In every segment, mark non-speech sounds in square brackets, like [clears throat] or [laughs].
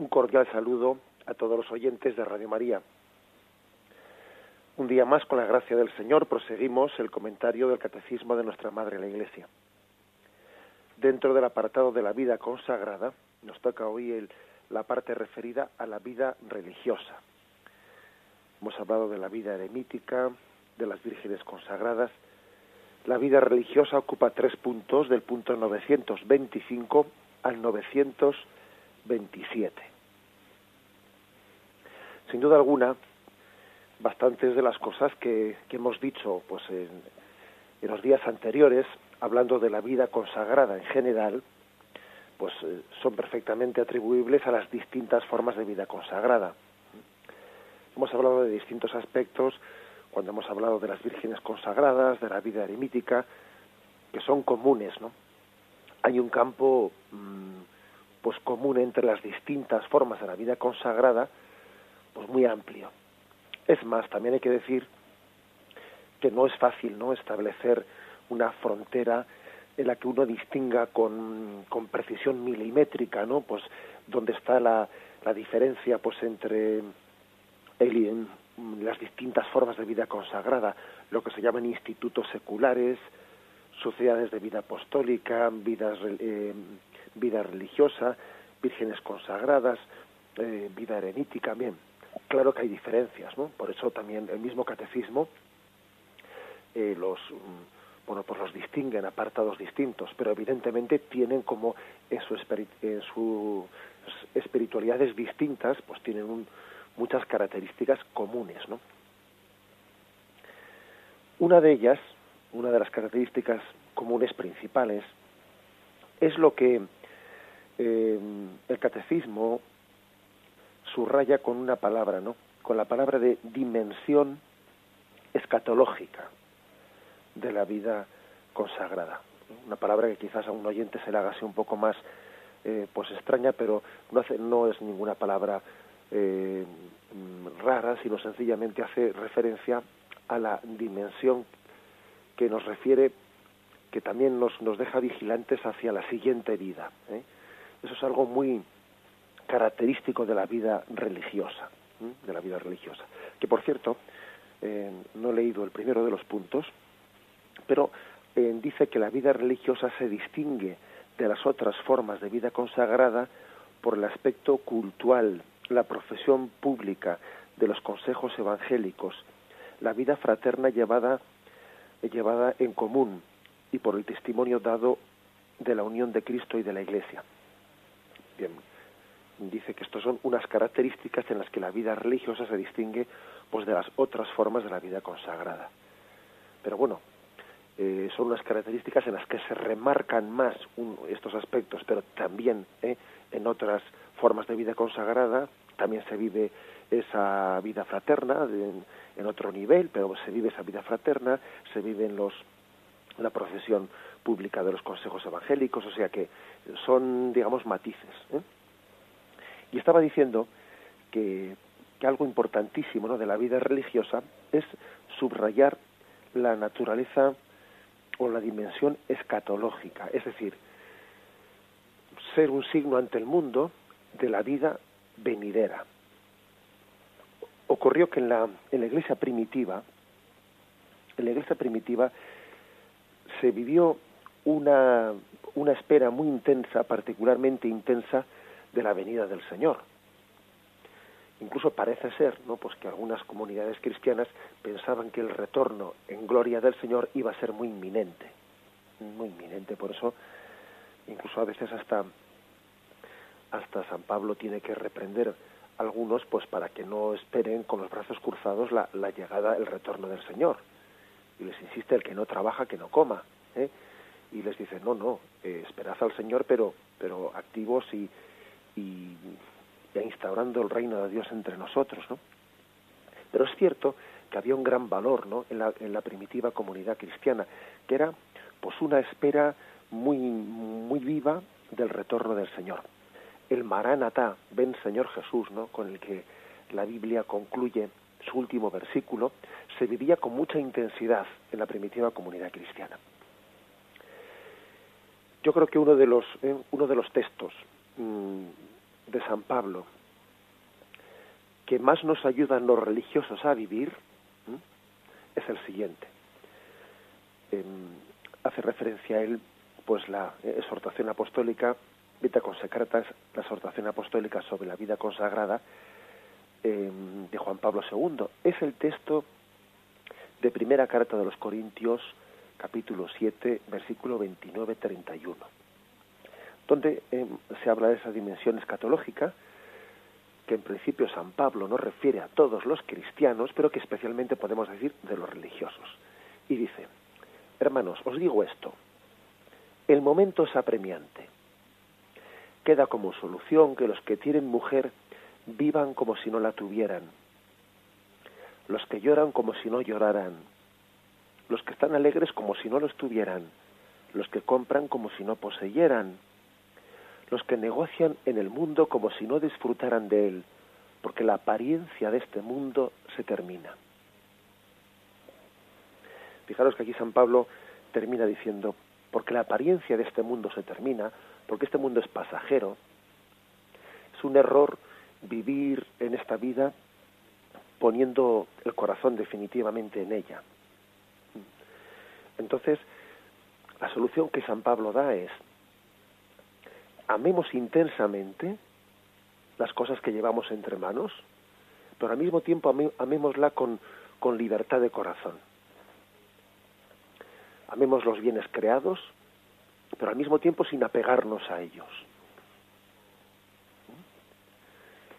Un cordial saludo a todos los oyentes de Radio María. Un día más, con la gracia del Señor, proseguimos el comentario del Catecismo de nuestra Madre la Iglesia. Dentro del apartado de la vida consagrada, nos toca hoy la parte referida a la vida religiosa. Hemos hablado de la vida eremítica, de las vírgenes consagradas. La vida religiosa ocupa tres puntos, del punto 925 al 927. Sin duda alguna, bastantes de las cosas que, hemos dicho pues en, en, los días anteriores, hablando de la vida consagrada en general, pues eh, son perfectamente atribuibles a las distintas formas de vida consagrada. Hemos hablado de distintos aspectos cuando hemos hablado de las vírgenes consagradas, de la vida eremítica, que son comunes, ¿no? Hay un campo mmm, pues común entre las distintas formas de la vida consagrada, pues muy amplio. Es más, también hay que decir que no es fácil, ¿no? establecer una frontera en la que uno distinga con, con precisión milimétrica, ¿no? Pues donde está la, la diferencia pues entre el, las distintas formas de vida consagrada, lo que se llaman institutos seculares, sociedades de vida apostólica, vidas, eh, vida religiosa, vírgenes consagradas, eh, vida eremítica, bien. Claro que hay diferencias, ¿no? Por eso también el mismo catecismo eh, los mm, bueno pues los distingue en apartados distintos, pero evidentemente tienen como en, su, en espiritualidades distintas, pues tienen un, muchas características comunes, ¿no? Una de ellas, una de las características comunes principales, es lo que eh, el catecismo subraya con una palabra, ¿no? Con la palabra de dimensión escatológica de la vida consagrada. Una palabra que quizás a un oyente se le haga así un poco más eh, pues extraña, pero no, hace, no es ninguna palabra eh, rara, sino sencillamente hace referencia a la dimensión que nos refiere, que también nos, nos deja vigilantes hacia la siguiente vida. ¿eh? Eso es algo muy característico de la vida religiosa, de la vida religiosa. Que por cierto, eh, no he leído el primero de los puntos, pero eh, dice que la vida religiosa se distingue de las otras formas de vida consagrada por el aspecto cultural, la profesión pública de los consejos evangélicos, la vida fraterna llevada, llevada en común y por el testimonio dado de la unión de Cristo y de la Iglesia. Bien, dice que estas son unas características en las que la vida religiosa se distingue pues de las otras formas de la vida consagrada. Pero bueno, eh, son unas características en las que se remarcan más estos aspectos, pero también eh, en otras formas de vida consagrada también se vive esa vida fraterna en, otro nivel, pero se vive esa vida fraterna, se vive en los la profesión pública de los consejos evangélicos, o sea que son, digamos, matices. ¿eh? Y estaba diciendo que, algo importantísimo de la vida religiosa es subrayar la naturaleza o la dimensión escatológica, es decir, ser un signo ante el mundo de la vida venidera. Ocurrió que en la, en la iglesia primitiva, en la iglesia primitiva se vivió una, una espera muy intensa, particularmente intensa, de la venida del Señor. Incluso parece ser, ¿no? Pues que algunas comunidades cristianas pensaban que el retorno en gloria del Señor iba a ser muy inminente, muy inminente. Por eso, incluso a veces hasta hasta San Pablo tiene que reprender a algunos, pues para que no esperen con los brazos cruzados la, la llegada, el retorno del Señor. Y les insiste el que no trabaja, que no coma. ¿eh? y les dice no no eh, esperad al Señor pero pero activos y, y, instaurando el reino de Dios entre nosotros no pero es cierto que había un gran valor no en la, en la primitiva comunidad cristiana que era pues una espera muy muy viva del retorno del Señor. El Maranatá ven Señor Jesús no con el que la Biblia concluye su último versículo se vivía con mucha intensidad en la primitiva comunidad cristiana. Yo creo que uno de los, eh, uno de los textos mm, de San Pablo que más nos ayudan los religiosos a vivir es el siguiente. Em, hace referencia a él pues la exhortación apostólica Vita Consecrata la exhortación apostólica sobre la vida consagrada em, de Juan Pablo II. Es el texto de primera carta de los Corintios, capítulo 7, versículo 29-31, donde em, se habla de esa dimensión escatológica que en principio San Pablo no refiere a todos los cristianos, pero que especialmente podemos decir de los religiosos. Y dice, hermanos, os digo esto, el momento es apremiante queda como solución que los que tienen mujer vivan como si no la tuvieran, los que lloran como si no lloraran, los que están alegres como si no lo estuvieran, los que compran como si no poseyeran, los que negocian en el mundo como si no disfrutaran de él, porque la apariencia de este mundo se termina. Fijaros que aquí San Pablo termina diciendo, porque la apariencia de este mundo se termina, porque este mundo es pasajero. Es un error vivir en esta vida poniendo el corazón definitivamente en ella. Entonces, la solución que San Pablo da es, amemos intensamente las cosas que llevamos entre manos, pero al mismo tiempo amémosla con, con libertad de corazón. Amemos los bienes creados, pero al mismo tiempo sin apegarnos a ellos.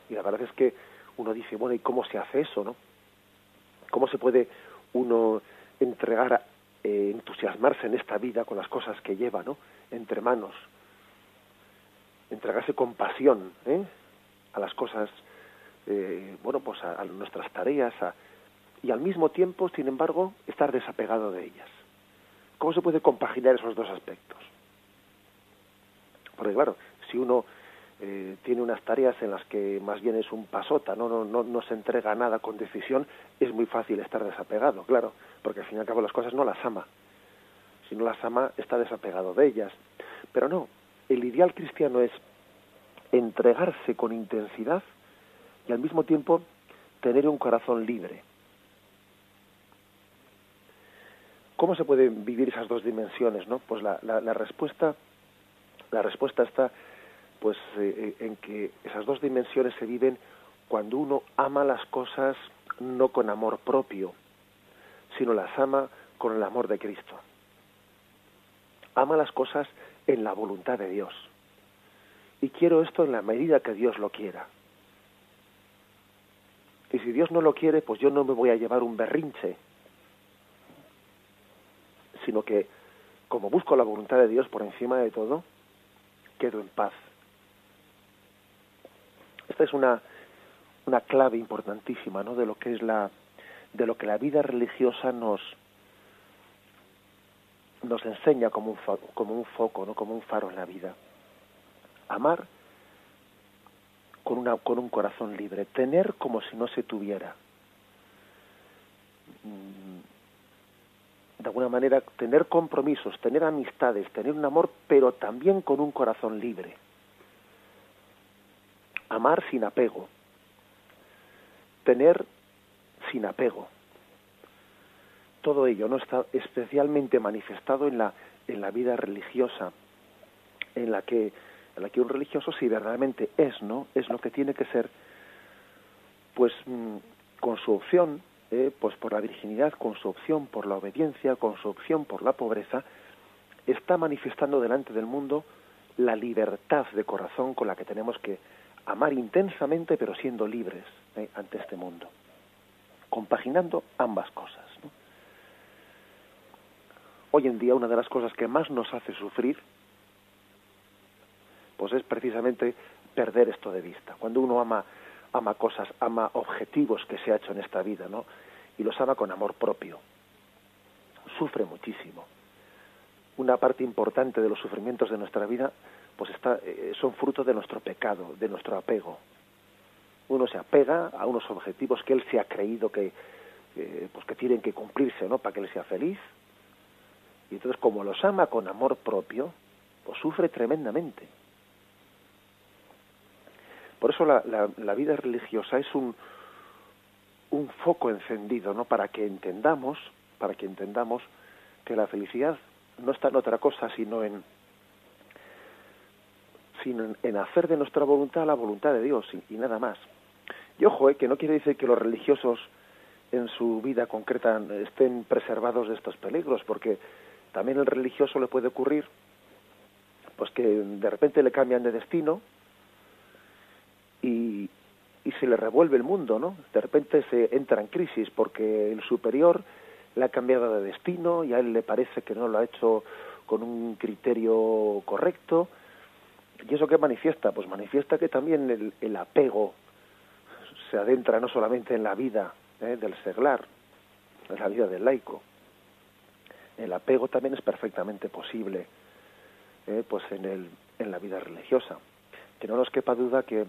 Y la verdad es que uno dice, bueno, ¿y cómo se hace eso, no? ¿Cómo se puede uno entregar, eh, entusiasmarse en esta vida con las cosas que lleva, ¿no? Entre manos. Entregarse con pasión, ¿eh? A las cosas, eh, bueno, pues a, nuestras tareas, y al mismo tiempo, sin embargo, estar desapegado de ellas. ¿Cómo se puede compaginar esos dos aspectos? Porque claro, si uno eh, tiene unas tareas en las que más bien es un pasota, ¿no? No, no, no se entrega nada con decisión, es muy fácil estar desapegado, claro, porque al fin y al cabo las cosas no las ama. Si no las ama, está desapegado de ellas. Pero no, el ideal cristiano es entregarse con intensidad y al mismo tiempo tener un corazón libre. ¿Cómo se pueden vivir esas dos dimensiones? ¿no? Pues la, respuesta la respuesta está pues eh, eh, en que esas dos dimensiones se viven cuando uno ama las cosas no con amor propio, sino las ama con el amor de Cristo. Ama las cosas en la voluntad de Dios. Y quiero esto en la medida que Dios lo quiera. Y si Dios no lo quiere, pues yo no me voy a llevar un berrinche, sino que como busco la voluntad de Dios por encima de todo, quedo en paz. Esta es una, una clave importantísima ¿no? de lo que es la de lo que la vida religiosa nos nos enseña como un, como un foco, ¿no? como un faro en la vida. Amar con, una, con un corazón libre, tener como si no se tuviera. Mm, de alguna manera tener compromisos, tener amistades, tener un amor, pero también con un corazón libre. Amar sin apego. Tener sin apego. Todo ello no está especialmente manifestado en la en la vida religiosa, en la que en la que un religioso si verdaderamente es, ¿no? Es lo que tiene que ser pues mm, con su opción eh, pues por la virginidad, con su opción por la obediencia, con su opción por la pobreza, está manifestando delante del mundo la libertad de corazón con la que tenemos que amar intensamente, pero siendo libres eh, ante este mundo, compaginando ambas cosas. Hoy en día una de las cosas que más nos hace sufrir, pues es precisamente perder esto de vista. Cuando uno ama ama cosas, ama objetivos que se ha hecho en esta vida, ¿no? Y los ama con amor propio. Sufre muchísimo. Una parte importante de los sufrimientos de nuestra vida, pues está, eh, son fruto de nuestro pecado, de nuestro apego. Uno se apega a unos objetivos que él se ha creído que, pues que tienen que cumplirse, ¿no? Para que él sea feliz. Y entonces, como los ama con amor propio, pues sufre tremendamente Por eso la, la, vida religiosa es un, un foco encendido, ¿no? Para que entendamos, para que entendamos que la felicidad no está en otra cosa sino en sino en, hacer de nuestra voluntad la voluntad de Dios y, nada más. Y ojo, eh, que no quiere decir que los religiosos en su vida concreta estén preservados de estos peligros, porque también el religioso le puede ocurrir pues que de repente le cambian de destino y, y se le revuelve el mundo, ¿no? De repente se entra en crisis porque el superior le ha cambiado de destino y a él le parece que no lo ha hecho con un criterio correcto. ¿Y eso qué manifiesta? Pues manifiesta que también el, el apego se adentra no solamente en la vida ¿eh? del seglar, en la vida del laico. El apego también es perfectamente posible ¿eh? pues en, el, en la vida religiosa. Que no nos quepa duda que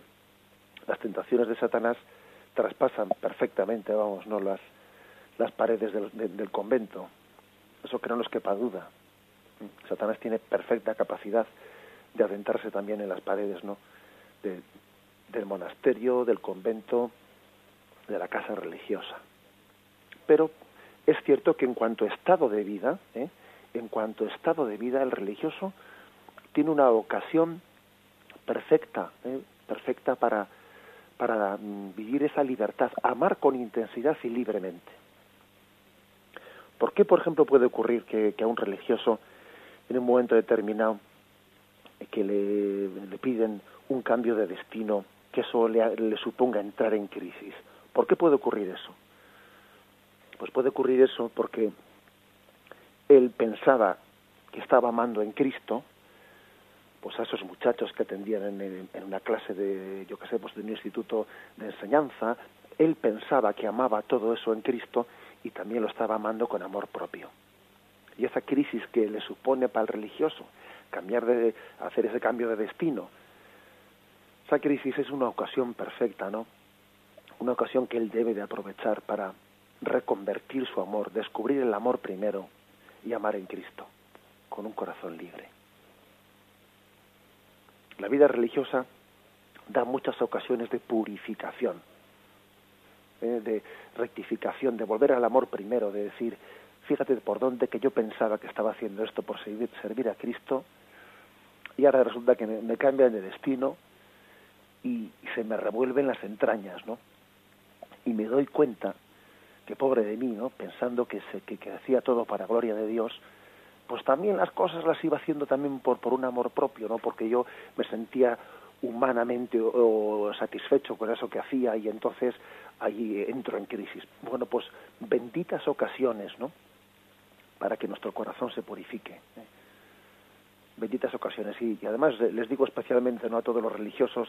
las tentaciones de Satanás traspasan perfectamente, vamos, no las las paredes del, convento. Eso que no nos quepa duda. Satanás tiene perfecta capacidad de adentrarse también en las paredes, ¿no? del monasterio, del convento, de la casa religiosa. Pero es cierto que en cuanto a estado de vida, ¿eh? en cuanto a estado de vida, el religioso tiene una ocasión perfecta, ¿eh? perfecta para, para mm, vivir esa libertad, amar con intensidad y libremente. ¿Por qué, por ejemplo, puede ocurrir que, a un religioso, en un momento determinado, que le, piden un cambio de destino, que eso le, le suponga entrar en crisis? ¿Por qué puede ocurrir eso? Pues puede ocurrir eso porque él pensaba que estaba amando en Cristo, pues a esos muchachos que atendían en, una clase de, yo qué sé, pues de un instituto de enseñanza, él pensaba que amaba todo eso en Cristo y también lo estaba amando con amor propio. Y esa crisis que le supone para el religioso, cambiar de, hacer ese cambio de destino, esa crisis es una ocasión perfecta, ¿no? Una ocasión que él debe de aprovechar para reconvertir su amor, descubrir el amor primero y amar en Cristo, con un corazón libre. La vida religiosa da muchas ocasiones de purificación eh, de rectificación, de volver al amor primero, de decir, fíjate por dónde que yo pensaba que estaba haciendo esto por servir, servir a Cristo, y ahora resulta que me, cambian de destino y, se me revuelven las entrañas, ¿no? Y me doy cuenta que pobre de mí, ¿no? Pensando que, se, que, hacía todo para gloria de Dios, pues también las cosas las iba haciendo también por, por un amor propio, ¿no? Porque yo me sentía humanamente o, satisfecho con eso que hacía y entonces allí entro en crisis. Bueno, pues benditas ocasiones, ¿no? Para que nuestro corazón se purifique. ¿eh? Benditas ocasiones. Y, y, además les digo especialmente ¿no? a todos los religiosos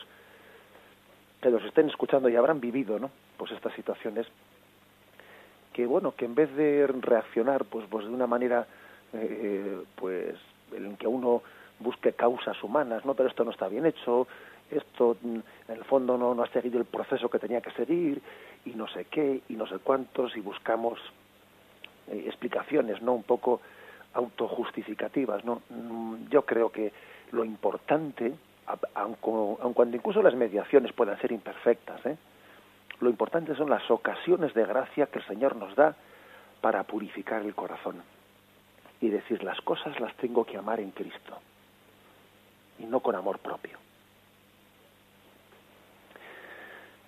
que los estén escuchando y habrán vivido, ¿no? Pues estas situaciones que bueno, que en vez de reaccionar pues pues de una manera eh, pues en que uno busque causas humanas, ¿no? Pero esto no está bien hecho, esto mm, en el fondo no, no ha seguido el proceso que tenía que seguir y no sé qué y no sé cuántos y buscamos eh, explicaciones, ¿no? Un poco autojustificativas, ¿no? Mm, yo creo que lo importante, aun, cuando incluso las mediaciones puedan ser imperfectas, ¿eh? Lo importante son las ocasiones de gracia que el Señor nos da para purificar el corazón y decir las cosas las tengo que amar en Cristo y no con amor propio.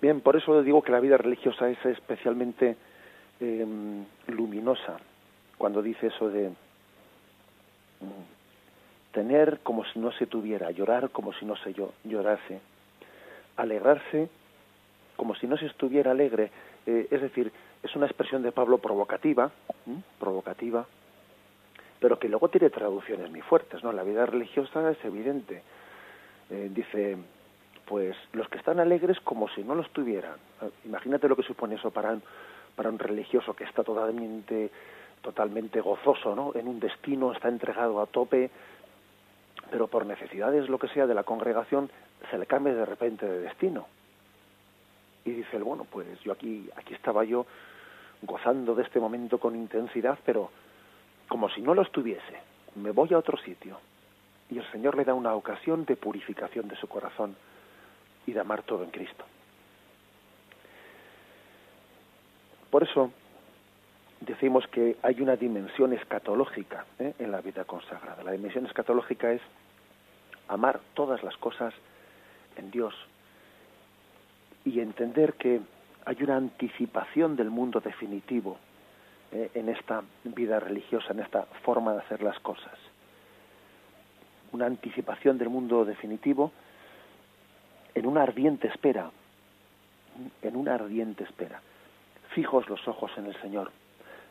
Bien, por eso digo que la vida religiosa es especialmente em, luminosa cuando dice eso de mm, tener como si no se tuviera, llorar como si no se llorase, alegrarse como si no se estuviera alegre. Eh, es decir, es una expresión de Pablo provocativa, provocativa, pero que luego tiene traducciones muy fuertes, ¿no? La vida religiosa es evidente. Eh, dice, pues los que están alegres como si no lo estuvieran. Imagínate lo que supone eso para, para un religioso que está totalmente, totalmente gozoso, ¿no? En un destino, está entregado a tope, pero por necesidades, lo que sea, de la congregación, se le cambia de repente de destino. Y dice bueno, pues yo aquí, aquí estaba yo gozando de este momento con intensidad, pero como si no lo estuviese, me voy a otro sitio. Y el Señor le da una ocasión de purificación de su corazón y de amar todo en Cristo. Por eso decimos que hay una dimensión escatológica ¿eh? en la vida consagrada. La dimensión escatológica es amar todas las cosas en Dios y entender que hay una anticipación del mundo definitivo ¿eh? en esta vida religiosa, en esta forma de hacer las cosas. Una anticipación del mundo definitivo en una ardiente espera, en una ardiente espera. Fijos los ojos en el Señor,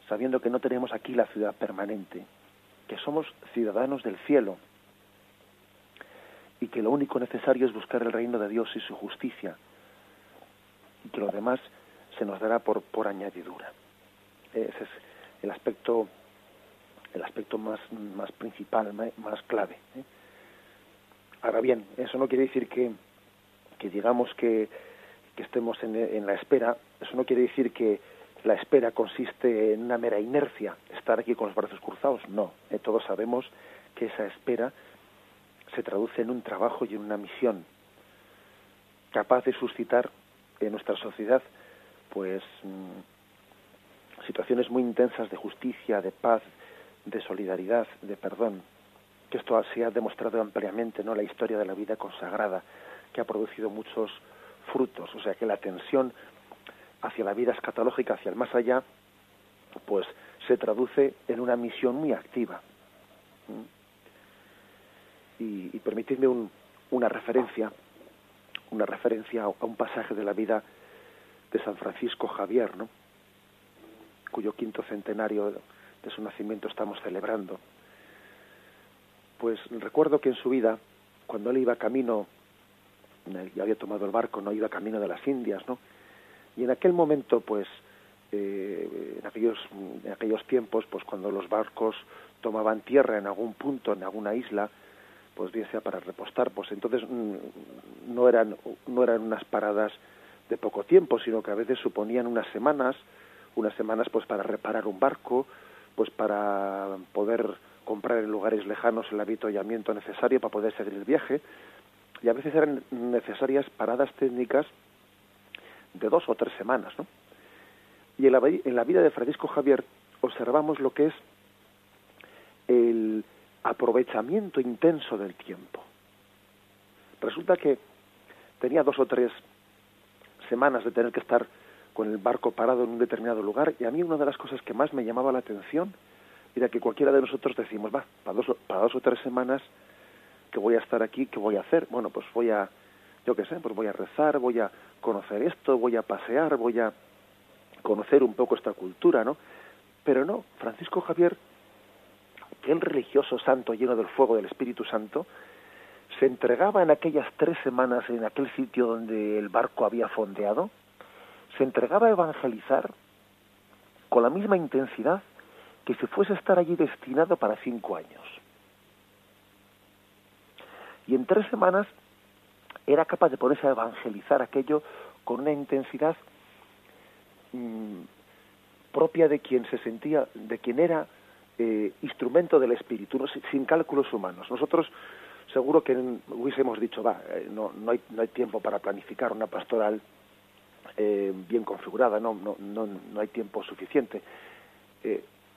sabiendo que no tenemos aquí la ciudad permanente, que somos ciudadanos del cielo y que lo único necesario es buscar el reino de Dios y su justicia lo demás se nos dará por, por añadidura. Ese es el aspecto el aspecto más, más principal, más, clave. ¿eh? Ahora bien, eso no quiere decir que, que digamos que, que estemos en, en la espera, eso no quiere decir que, la espera consiste en una mera inercia, estar aquí con los brazos cruzados. No, eh, todos sabemos que esa espera se traduce en un trabajo y en una misión capaz de suscitar en nuestra sociedad pues mm, situaciones muy intensas de justicia, de paz, de solidaridad, de perdón, que esto se ha demostrado ampliamente no la historia de la vida consagrada, que ha producido muchos frutos, o sea que la tensión hacia la vida escatológica, hacia el más allá, pues se traduce en una misión muy activa. Y, y permitidme una referencia, una referencia a un pasaje de la vida de San Francisco Javier, ¿no? cuyo quinto centenario de su nacimiento estamos celebrando. Pues recuerdo que en su vida, cuando él iba camino, ya había tomado el barco, no iba camino de las Indias, ¿no? Y en aquel momento, pues, eh, en, aquellos, en aquellos tiempos, pues cuando los barcos tomaban tierra en algún punto, en alguna isla, pues bien sea para repostar, pues entonces mm, no eran, no eran unas paradas de poco tiempo, sino que a veces suponían unas semanas, unas semanas pues para reparar un barco, pues para poder comprar en lugares lejanos el avituallamiento necesario para poder seguir el viaje, y a veces eran necesarias paradas técnicas de dos o tres semanas, ¿no? Y en la, en la vida de Francisco Javier observamos lo que es el aprovechamiento intenso del tiempo. Resulta que tenía dos o tres semanas de tener que estar con el barco parado en un determinado lugar y a mí una de las cosas que más me llamaba la atención era que cualquiera de nosotros decimos, va, para dos, para dos o tres semanas que voy a estar aquí, ¿qué voy a hacer? Bueno, pues voy a, yo qué sé, pues voy a rezar, voy a conocer esto, voy a pasear, voy a conocer un poco esta cultura, ¿no? Pero no, Francisco Javier, aquel religioso santo lleno del fuego del Espíritu Santo, se entregaba en aquellas tres semanas en aquel sitio donde el barco había fondeado, se entregaba a evangelizar con la misma intensidad que si fuese a estar allí destinado para cinco años. Y en tres semanas era capaz de ponerse a evangelizar aquello con una intensidad mm, propia de quien se sentía, de quien era eh, instrumento del espíritu, sin cálculos humanos. Nosotros seguro que hubiésemos dicho, va, eh, no, no, hay, no hay tiempo para planificar una pastoral eh, bien configurada, no, no, no, no hay tiempo suficiente.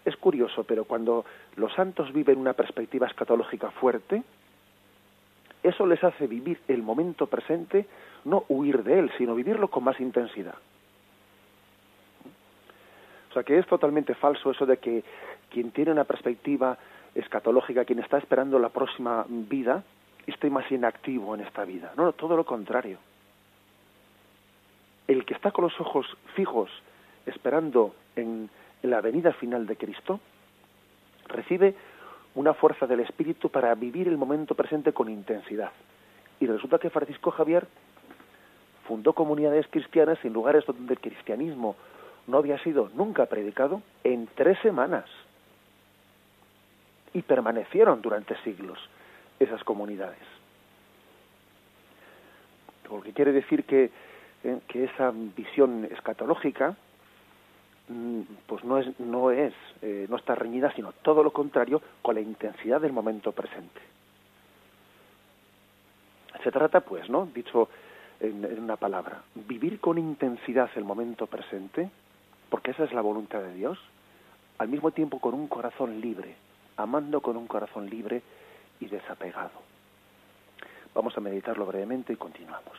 es curioso, pero cuando los santos viven una perspectiva escatológica fuerte, eso les hace vivir el momento presente, no huir de él, sino vivirlo con más intensidad. O sea que es totalmente falso eso de que quien tiene una perspectiva escatológica, quien está esperando la próxima vida, esté más inactivo en esta vida. No, todo lo contrario. El que está con los ojos fijos esperando en la venida final de Cristo, recibe una fuerza del espíritu para vivir el momento presente con intensidad. Y resulta que Francisco Javier fundó comunidades cristianas en lugares donde el cristianismo no había sido nunca predicado en tres semanas. Y permanecieron durante siglos esas comunidades. Lo que quiere decir que, eh, que esa visión escatológica Mm, pues no es no es eh, no está reñida sino todo lo contrario con la intensidad del momento presente se trata pues no dicho en, en una palabra, vivir con intensidad el momento presente, porque esa es la voluntad de Dios, al mismo tiempo con un corazón libre, amando con un corazón libre y desapegado. Vamos a meditarlo brevemente y continuamos.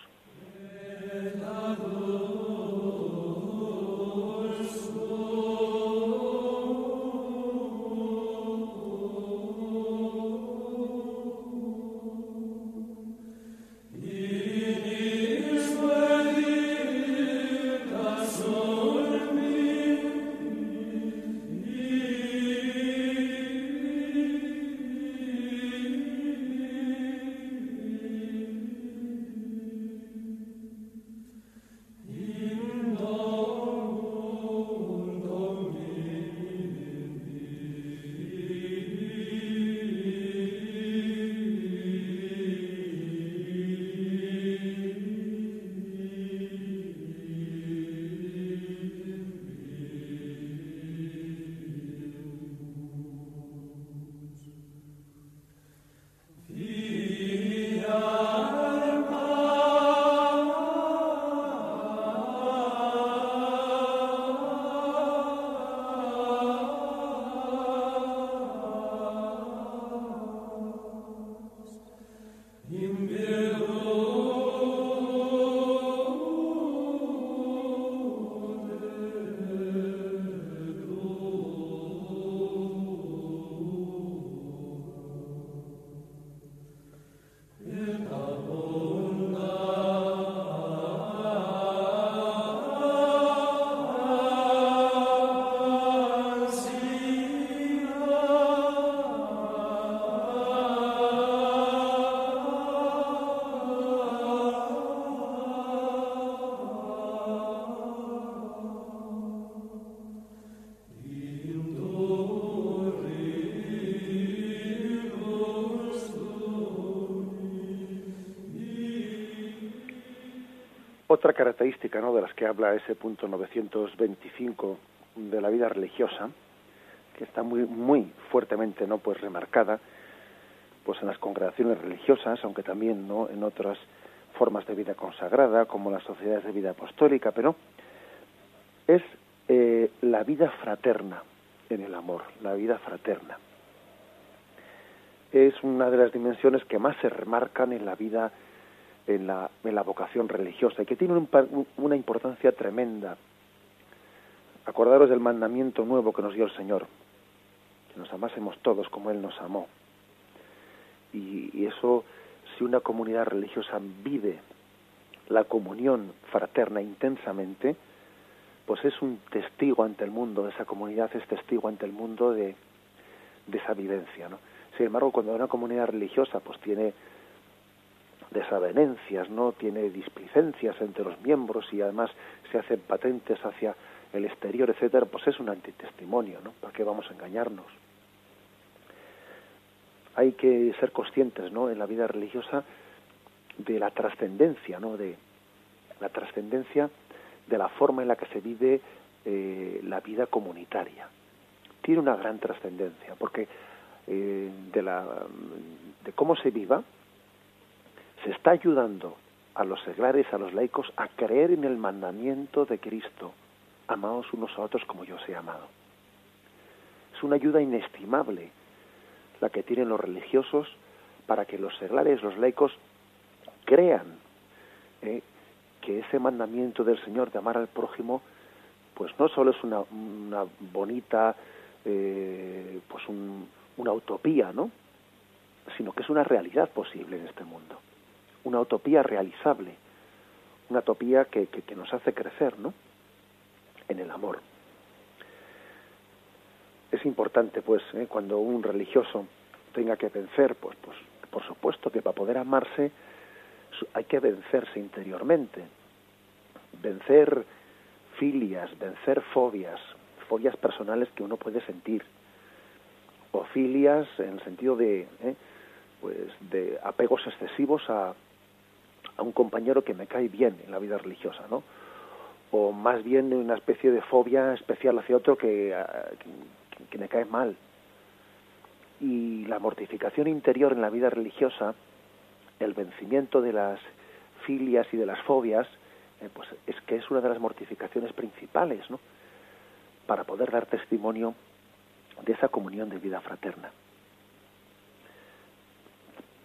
Otra característica ¿no? de las que habla ese punto 925 de la vida religiosa, que está muy, muy fuertemente ¿no? pues remarcada pues en las congregaciones religiosas, aunque también ¿no? en otras formas de vida consagrada, como las sociedades de vida apostólica, pero es eh, la vida fraterna en el amor, la vida fraterna. Es una de las dimensiones que más se remarcan en la vida en la, en la vocación religiosa y que tiene una importancia tremenda. Acordaros del mandamiento nuevo que nos dio el Señor, que nos amásemos todos como Él nos amó. Y, y eso, si una comunidad religiosa vive la comunión fraterna intensamente, pues es un testigo ante el mundo, esa comunidad es testigo ante el mundo de, de esa vivencia. ¿no? Sin embargo, cuando una comunidad religiosa pues tiene desavenencias, no tiene displicencias entre los miembros y además se hacen patentes hacia el exterior, etcétera, pues es un antitestimonio, ¿no? ¿Para qué vamos a engañarnos? Hay que ser conscientes, ¿no? En la vida religiosa de la trascendencia, ¿no? De la trascendencia de la forma en la que se vive eh, la vida comunitaria. Tiene una gran trascendencia, porque eh, de, la, de cómo se viva, se está ayudando a los seglares, a los laicos, a creer en el mandamiento de Cristo, amados unos a otros como yo os he amado. Es una ayuda inestimable la que tienen los religiosos para que los seglares, los laicos, crean eh, que ese mandamiento del Señor de amar al prójimo, pues no solo es una, bonita, eh, pues una utopía, ¿no? Sino que es una realidad posible en este mundo una utopía realizable, una utopía que, que, nos hace crecer, ¿no? En el amor. Es importante, pues, ¿eh? cuando un religioso tenga que vencer, pues, pues, por supuesto que para poder amarse hay que vencerse interiormente, vencer filias, vencer fobias, fobias personales que uno puede sentir, o filias en el sentido de, ¿eh? pues, de apegos excesivos a, a un compañero que me cae bien en la vida religiosa, ¿no? O más bien una especie de fobia especial hacia otro que, ah, que, me cae mal. Y la mortificación interior en la vida religiosa, el vencimiento de las filias y de las fobias, eh, pues es que es una de las mortificaciones principales, ¿no? Para poder dar testimonio de esa comunión de vida fraterna.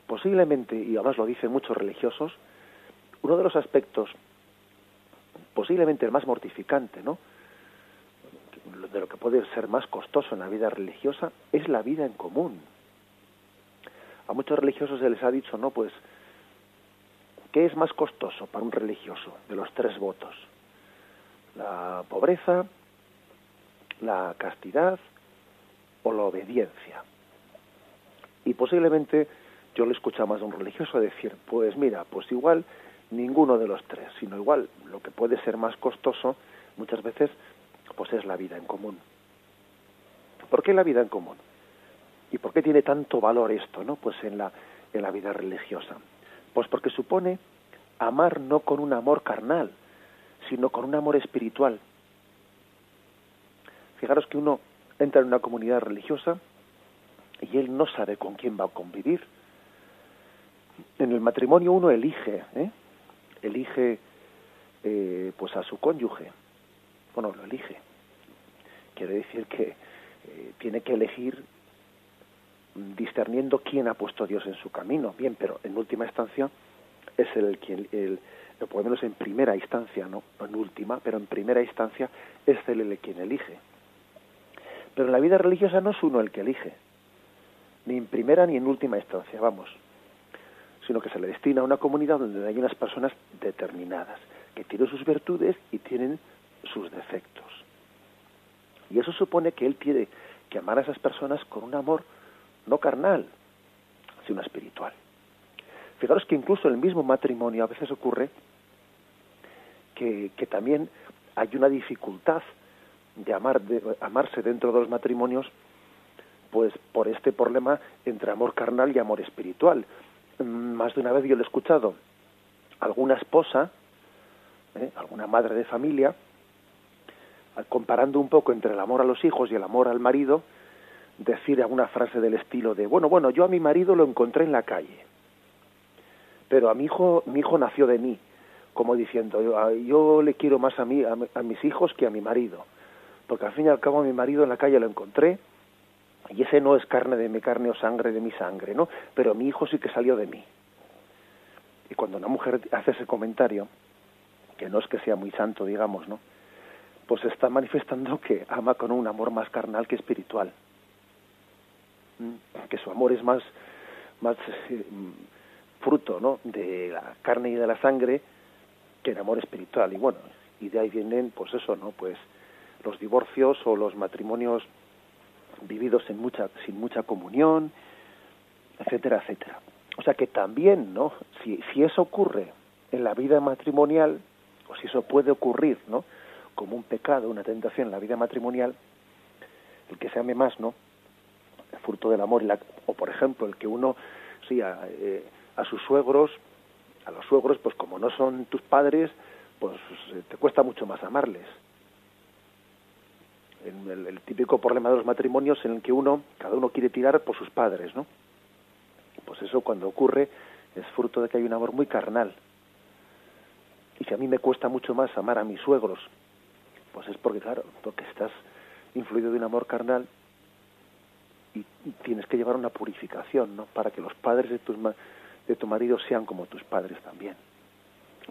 Posiblemente, y además lo dicen muchos religiosos, uno de los aspectos, posiblemente el más mortificante, ¿no? de lo que puede ser más costoso en la vida religiosa, es la vida en común. A muchos religiosos se les ha dicho, no, pues, ¿qué es más costoso para un religioso de los tres votos? La pobreza, la castidad o la obediencia. Y posiblemente yo le escucho más de un religioso decir, pues mira, pues igual ninguno de los tres, sino igual lo que puede ser más costoso muchas veces pues es la vida en común. ¿Por qué la vida en común? ¿Y por qué tiene tanto valor esto, no? Pues en la en la vida religiosa. Pues porque supone amar no con un amor carnal, sino con un amor espiritual. Fijaros que uno entra en una comunidad religiosa y él no sabe con quién va a convivir. En el matrimonio uno elige, ¿eh? Elige eh, pues a su cónyuge. Bueno, lo elige. Quiere decir que eh, tiene que elegir discerniendo quién ha puesto Dios en su camino. Bien, pero en última instancia es el quien, el, por lo menos en primera instancia, no en última, pero en primera instancia es él el quien elige. Pero en la vida religiosa no es uno el que elige, ni en primera ni en última instancia, vamos, sino que se le destina a una comunidad donde hay unas personas determinadas, que tienen sus virtudes y tienen sus defectos. Y eso supone que él tiene que amar a esas personas con un amor no carnal, sino espiritual. Fijaros que incluso en el mismo matrimonio a veces ocurre que, que también hay una dificultad de, amar, de amarse dentro de los matrimonios, pues por este problema entre amor carnal y amor espiritual. Más de una vez yo lo he escuchado, alguna esposa, ¿eh? alguna madre de familia, comparando un poco entre el amor a los hijos y el amor al marido, decir alguna frase del estilo de, bueno, bueno, yo a mi marido lo encontré en la calle, pero a mi hijo, mi hijo nació de mí, como diciendo, yo, le quiero más a, mí, a, mis hijos que a mi marido, porque al fin y al cabo a mi marido en la calle lo encontré, y ese no es carne de mi carne o sangre de mi sangre, ¿no? Pero mi hijo sí que salió de mí. Y cuando una mujer hace ese comentario, que no es que sea muy santo, digamos, ¿no? Pues está manifestando que ama con un amor más carnal que espiritual. ¿Mm? Que su amor es más, más eh, fruto, ¿no? De la carne y de la sangre que el amor espiritual. Y bueno, y de ahí vienen, pues eso, ¿no? Pues los divorcios o los matrimonios vividos en mucha, sin mucha comunión, etcétera, etcétera. O sea que también, ¿no? Si, si eso ocurre en la vida matrimonial, o si eso puede ocurrir, ¿no? Como un pecado, una tentación en la vida matrimonial, el que se ame más, ¿no? El fruto del amor, la, o por ejemplo, el que uno, sí, a, eh, a sus suegros, a los suegros, pues como no son tus padres, pues eh, te cuesta mucho más amarles. El, el, típico problema de los matrimonios en el que uno, cada uno quiere tirar por sus padres, ¿no? Pues eso cuando ocurre es fruto de que hay un amor muy carnal, y si a mí me cuesta mucho más amar a mis suegros, pues es porque, claro, porque estás influido de un amor carnal y tienes que llevar una purificación, ¿no? Para que los padres de, tus, de tu marido sean como tus padres también.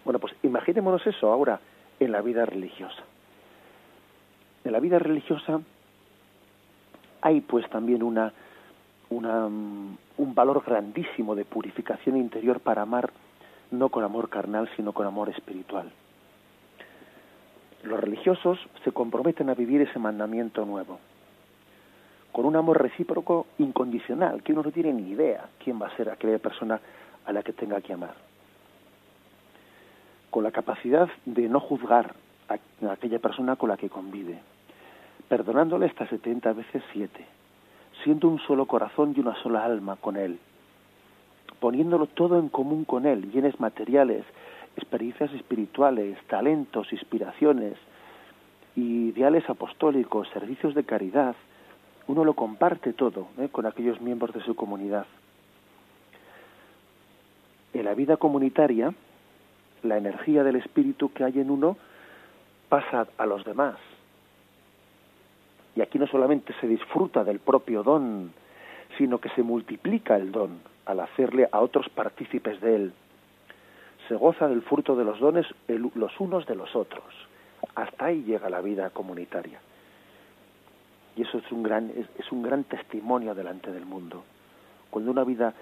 Bueno, pues imaginémonos eso ahora en la vida religiosa. En la vida religiosa hay pues también una, mm, un valor grandísimo de purificación interior para amar no con amor carnal, sino con amor espiritual. Los religiosos se comprometen a vivir ese mandamiento nuevo, con un amor recíproco incondicional, que uno no tiene ni idea quién va a ser aquella persona a la que tenga que amar. Con la capacidad de no juzgar a aquella persona con la que convive, perdonándole hasta 70 veces siete, siendo un solo corazón y una sola alma con él, poniéndolo todo en común con Él, bienes materiales, experiencias espirituales, talentos, inspiraciones, ideales apostólicos, servicios de caridad, uno lo comparte todo ¿eh? con aquellos miembros de su comunidad. En la vida comunitaria, la energía del espíritu que hay en uno pasa a los demás. Y aquí no solamente se disfruta del propio don, sino que se multiplica el don al hacerle a otros partícipes de él. Se goza del fruto de los dones los unos de los otros. Hasta ahí llega la vida comunitaria. Y eso es un gran, es, un gran testimonio delante del mundo. Cuando una vida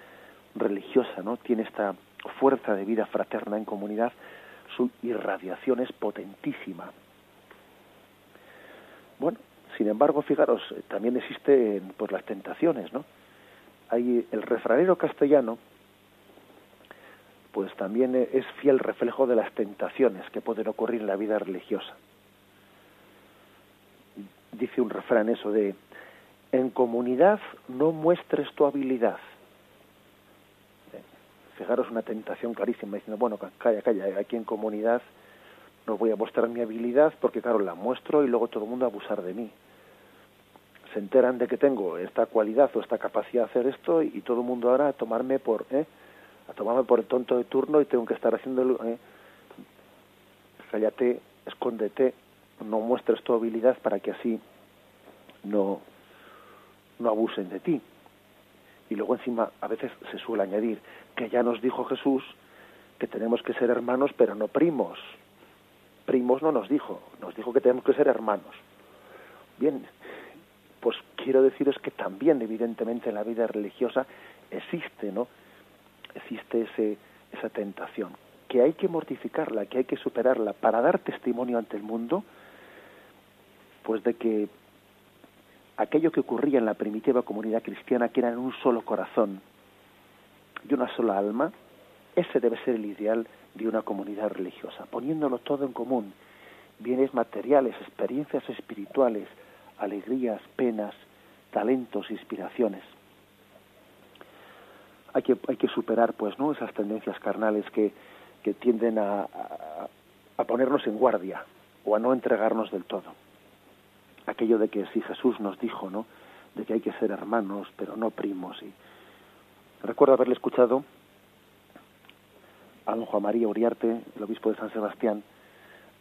religiosa no tiene esta fuerza de vida fraterna en comunidad, su irradiación es potentísima. Bueno, sin embargo, fijaros, también existen pues las tentaciones, ¿no? Hay el refranero castellano, pues también es fiel reflejo de las tentaciones que pueden ocurrir en la vida religiosa dice un refrán eso de, en comunidad no muestres tu habilidad. Eh, fijaros una tentación clarísima diciendo, bueno, calla, calla, aquí en comunidad no voy a mostrar mi habilidad porque, claro, la muestro y luego todo el mundo a abusar de mí. Se enteran de que tengo esta cualidad o esta capacidad de hacer esto y, todo el mundo ahora a tomarme por, ¿eh? a tomarme por el tonto de turno y tengo que estar haciendo, ¿eh? cállate, escóndete, no muestres tu habilidad para que así no, no abusen de ti. Y luego encima a veces se suele añadir que ya nos dijo Jesús que tenemos que ser hermanos pero no primos. Primos no nos dijo, nos dijo que tenemos que ser hermanos. Bien, quiero deciros que también evidentemente en la vida religiosa existe, ¿no? Existe ese, esa tentación, que hay que mortificarla, que hay que superarla para dar testimonio ante el mundo pues de que aquello que ocurría en la primitiva comunidad cristiana, que era en un solo corazón y una sola alma, ese debe ser el ideal de una comunidad religiosa, poniéndolo todo en común, bienes materiales, experiencias espirituales, alegrías, penas, talentos, inspiraciones. Hay que, hay que superar pues no esas tendencias carnales que, que tienden a, a ponernos en guardia o a no entregarnos del todo aquello de que si Jesús nos dijo, ¿no? De que hay que ser hermanos, pero no primos. Y recuerdo haberle escuchado a don Juan María Uriarte, el obispo de San Sebastián,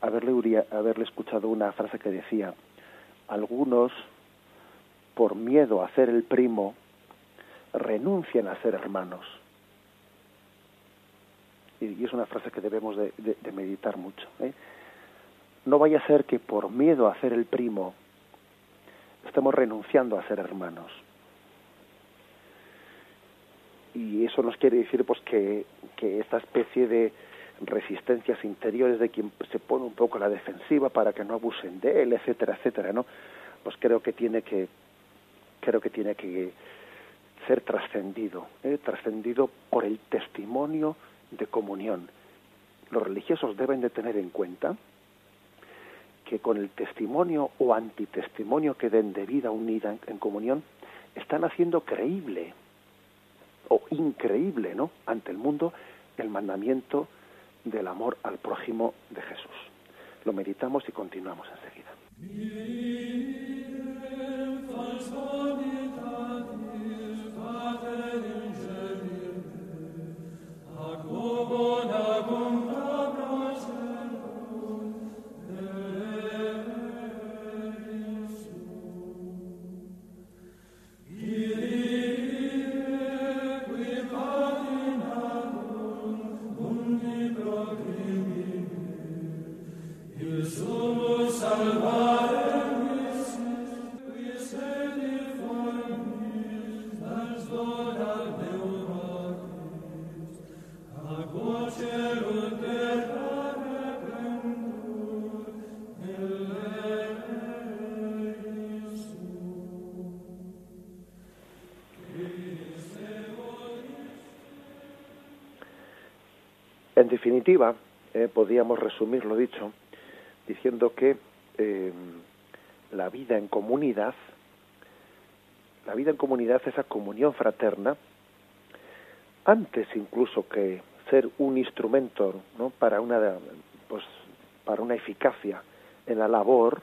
haberle, haberle escuchado una frase que decía, algunos, por miedo a ser el primo, renuncian a ser hermanos. Y, es una frase que debemos de, meditar mucho. ¿eh? No vaya a ser que por miedo a ser el primo estamos renunciando a ser hermanos. Y eso nos quiere decir pues que, que esta especie de resistencias interiores de quien se pone un poco a la defensiva para que no abusen de él, etcétera, etcétera, ¿no? Pues creo que tiene que creo que tiene que ser trascendido, ¿eh? trascendido por el testimonio de comunión. Los religiosos deben de tener en cuenta que con el testimonio o antitestimonio que den de vida unida en, comunión, están haciendo creíble o increíble, ¿no? Ante el mundo el mandamiento del amor al prójimo de Jesús. Lo meditamos y continuamos enseguida. Ad Domum En definitiva, eh, podríamos resumir lo dicho diciendo que eh, la vida en comunidad, la vida en comunidad, esa comunión fraterna, antes incluso que ser un instrumento para una pues para una eficacia en la labor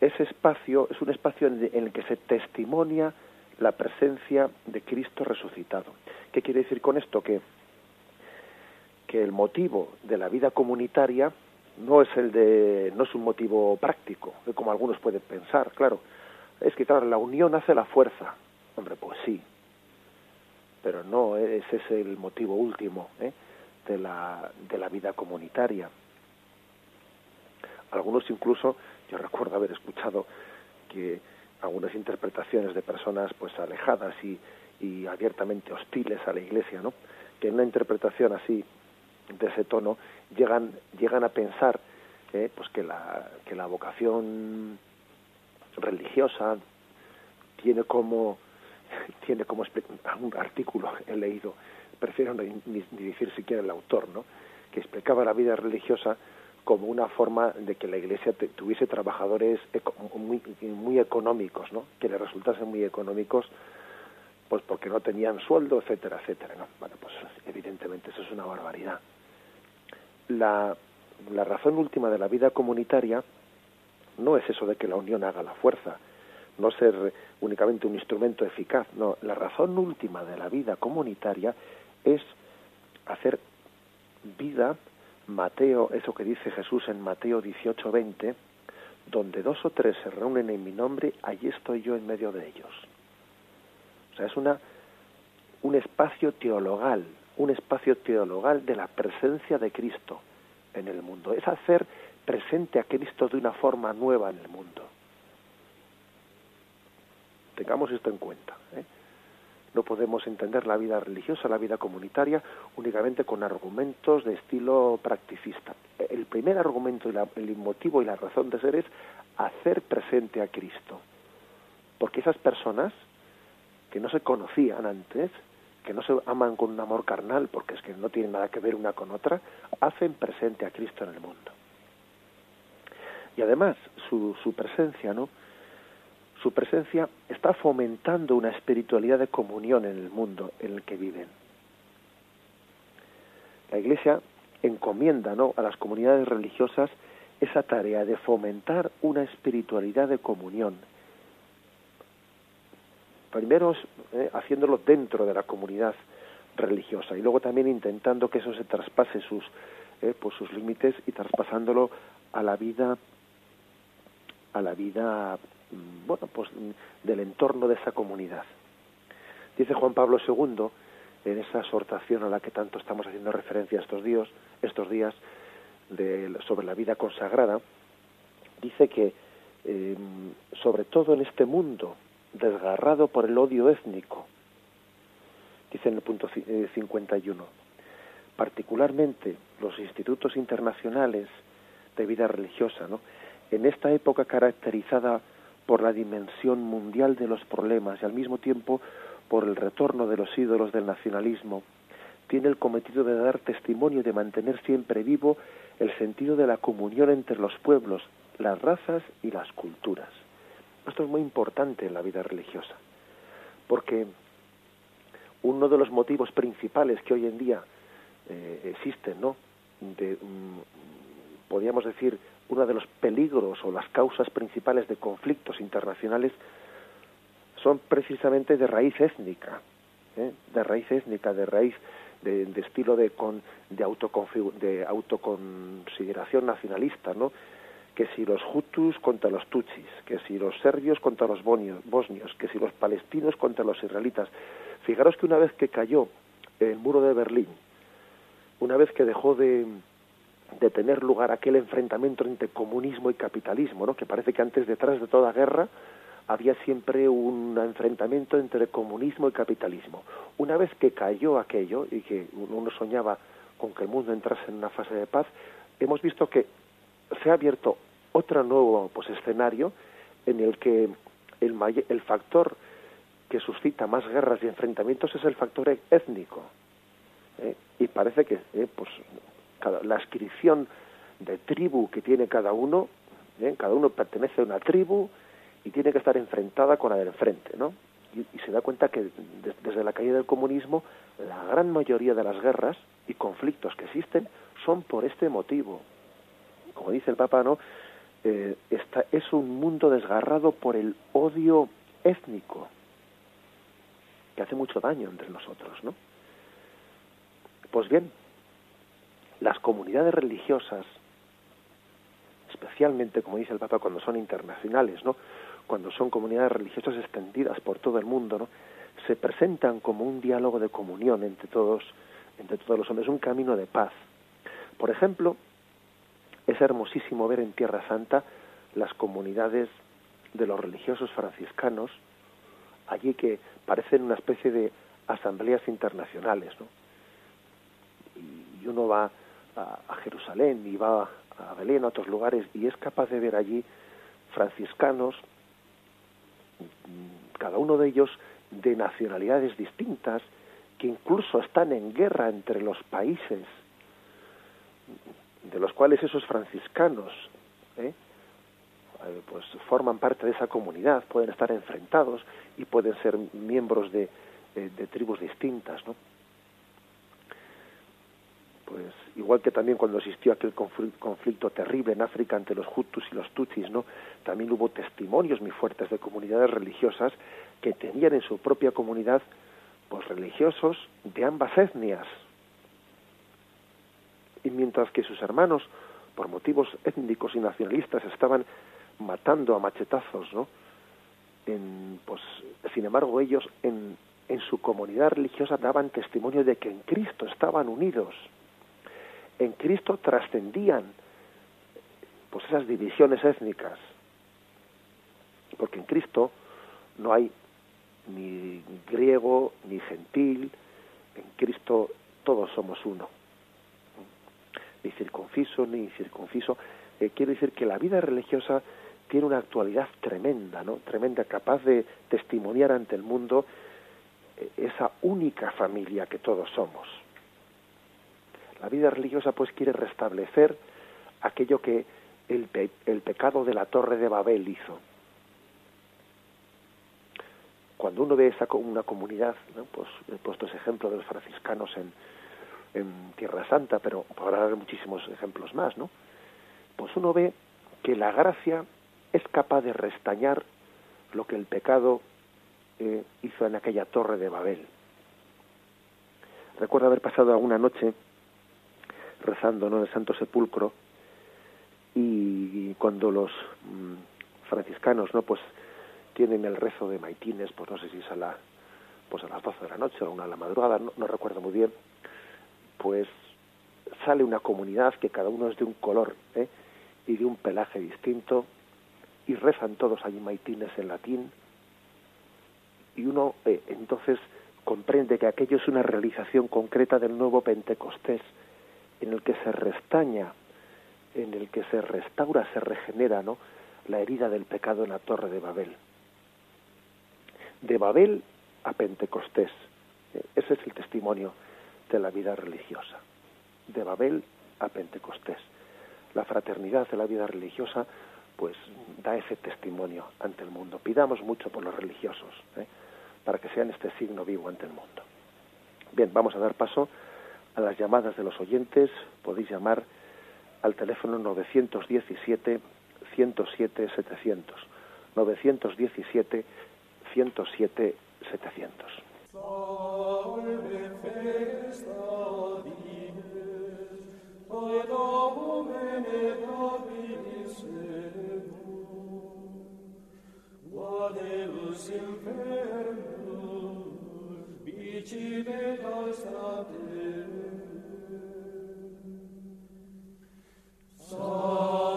ese espacio es un espacio en el que se testimonia la presencia de Cristo resucitado. ¿Qué quiere decir con esto? Que que el motivo de la vida comunitaria no es el de no es un motivo práctico, como algunos pueden pensar, claro. Es que claro, la unión hace la fuerza. Hombre, pues sí. Pero no ese es el motivo último ¿eh? de la de la vida comunitaria. Algunos incluso, yo recuerdo haber escuchado que algunas interpretaciones de personas pues alejadas y, y abiertamente hostiles a la Iglesia, ¿no? Que en una interpretación así de ese tono llegan llegan a pensar eh, pues que la que la vocación religiosa tiene como [laughs] tiene como un artículo he leído prefiero ni, ni, decir siquiera el autor no que explicaba la vida religiosa como una forma de que la iglesia tuviese trabajadores muy muy económicos no que le resultasen muy económicos pues porque no tenían sueldo etcétera etcétera ¿no? bueno pues evidentemente eso es una barbaridad la, razón última de la vida comunitaria no es eso de que la unión haga la fuerza, no ser únicamente un instrumento eficaz, no, la razón última de la vida comunitaria es hacer vida, Mateo, eso que dice Jesús en Mateo 18:20, donde dos o tres se reúnen en mi nombre, allí estoy yo en medio de ellos. O sea, es una un espacio teologal, un espacio teologal de la presencia de Cristo en el mundo. Es hacer presente a Cristo de una forma nueva en el mundo. Tengamos esto en cuenta. ¿eh? No podemos entender la vida religiosa, la vida comunitaria, únicamente con argumentos de estilo practicista. El primer argumento, y el motivo y la razón de ser es hacer presente a Cristo. Porque esas personas que no se conocían antes, que no se aman con un amor carnal, porque es que no tienen nada que ver una con otra, hacen presente a Cristo en el mundo. Y además, su, su presencia, ¿no? Su presencia está fomentando una espiritualidad de comunión en el mundo en el que viven. La Iglesia encomienda ¿no? a las comunidades religiosas esa tarea de fomentar una espiritualidad de comunión primero eh, haciéndolo dentro de la comunidad religiosa y luego también intentando que eso se traspase sus eh, pues sus límites y traspasándolo a la vida a la vida mm, bueno pues del entorno de esa comunidad. Dice Juan Pablo II en esa exhortación a la que tanto estamos haciendo referencia estos días estos días de, sobre la vida consagrada dice que eh, sobre todo en este mundo desgarrado por el odio étnico, dice en el punto 51. Eh, Particularmente los institutos internacionales de vida religiosa, ¿no? en esta época caracterizada por la dimensión mundial de los problemas y al mismo tiempo por el retorno de los ídolos del nacionalismo, tiene el cometido de dar testimonio y de mantener siempre vivo el sentido de la comunión entre los pueblos, las razas y las culturas. Esto es muy importante en la vida religiosa, porque uno de los motivos principales que hoy en día eh, existen, ¿no? De, mm, podríamos decir, uno de los peligros o las causas principales de conflictos internacionales son precisamente de raíz étnica, ¿eh? de raíz étnica, de raíz de, estilo de, con, de, de autoconsideración nacionalista, ¿no? Que si los hutus contra los tutsis, que si los serbios contra los bosnios, que si los palestinos contra los israelitas. Fijaros que una vez que cayó el muro de Berlín, una vez que dejó de, de tener lugar aquel enfrentamiento entre comunismo y capitalismo, ¿no? que parece que antes detrás de toda guerra había siempre un enfrentamiento entre comunismo y capitalismo. Una vez que cayó aquello y que uno soñaba con que el mundo entrase en una fase de paz, hemos visto que se ha abierto otro nuevo pues, escenario en el que el, el factor que suscita más guerras y enfrentamientos es el factor étnico. ¿eh? Y parece que eh, pues, cada, la inscripción de tribu que tiene cada uno, ¿eh? cada uno pertenece a una tribu y tiene que estar enfrentada con la del frente, ¿no? Y, y se da cuenta que desde la caída del comunismo la gran mayoría de las guerras y conflictos que existen son por este motivo. Como dice el Papa, ¿no? Eh, es un mundo desgarrado por el odio étnico que hace mucho daño entre nosotros, ¿no? Pues bien, las comunidades religiosas, especialmente, como dice el Papa, cuando son internacionales, ¿no? cuando son comunidades religiosas extendidas por todo el mundo, ¿no? se presentan como un diálogo de comunión entre todos, entre todos los hombres, un camino de paz. Por ejemplo, es hermosísimo ver en Tierra Santa las comunidades de los religiosos franciscanos, allí que parecen una especie de asambleas internacionales, ¿no? Y uno va a, Jerusalén y va a Belén, a otros lugares, y es capaz de ver allí franciscanos, cada uno de ellos de nacionalidades distintas, que incluso están en guerra entre los países, de los cuales esos franciscanos ¿eh? Eh, pues forman parte de esa comunidad, pueden estar enfrentados y pueden ser miembros de, eh, tribus distintas, ¿no? pues igual que también cuando existió aquel conflicto terrible en África entre los Hutus y los Tutsis, ¿no? También hubo testimonios muy fuertes de comunidades religiosas que tenían en su propia comunidad pues religiosos de ambas etnias. Y mientras que sus hermanos, por motivos étnicos y nacionalistas, estaban matando a machetazos, ¿no? En, pues, sin embargo, ellos en, en su comunidad religiosa daban testimonio de que en Cristo estaban unidos. En Cristo trascendían pues esas divisiones étnicas. Porque en Cristo no hay ni griego ni gentil. En Cristo todos somos uno ni circunciso ni circunciso eh, quiere decir que la vida religiosa tiene una actualidad tremenda no tremenda capaz de testimoniar ante el mundo eh, esa única familia que todos somos. La vida religiosa pues quiere restablecer aquello que el, el pecado de la torre de Babel hizo. Cuando uno ve esa una comunidad, pues he puesto ese ejemplo de los franciscanos en, en Tierra Santa, pero podrá haber muchísimos ejemplos más, ¿no? Pues uno ve que la gracia es capaz de restañar lo que el pecado eh, hizo en aquella torre de Babel. Recuerdo haber pasado alguna noche rezando ¿no? en el Santo Sepulcro y cuando los mm, franciscanos no pues tienen el rezo de maitines pues no sé si es a la pues a las 12 de la noche o a una de la madrugada no, recuerdo muy bien pues sale una comunidad que cada uno es de un color ¿eh? y de un pelaje distinto y rezan todos allí maitines en latín y uno eh, entonces comprende que aquello es una realización concreta del nuevo Pentecostés en el que se restaña, en el que se restaura, se regenera, ¿no? La herida del pecado en la torre de Babel. De Babel a Pentecostés. Eh, ese es el testimonio de la vida religiosa. De Babel a Pentecostés. La fraternidad de la vida religiosa, pues, da ese testimonio ante el mundo. Pidamos mucho por los religiosos, ¿eh? para que sean este signo vivo ante el mundo. Bien, vamos a dar paso a las llamadas de los oyentes. Podéis llamar al teléfono 917 107 700. 917 107 700. Salve festa dies, Tae domene Davidis evo, Vadeus infernum, Vicine nostra Deo. Salve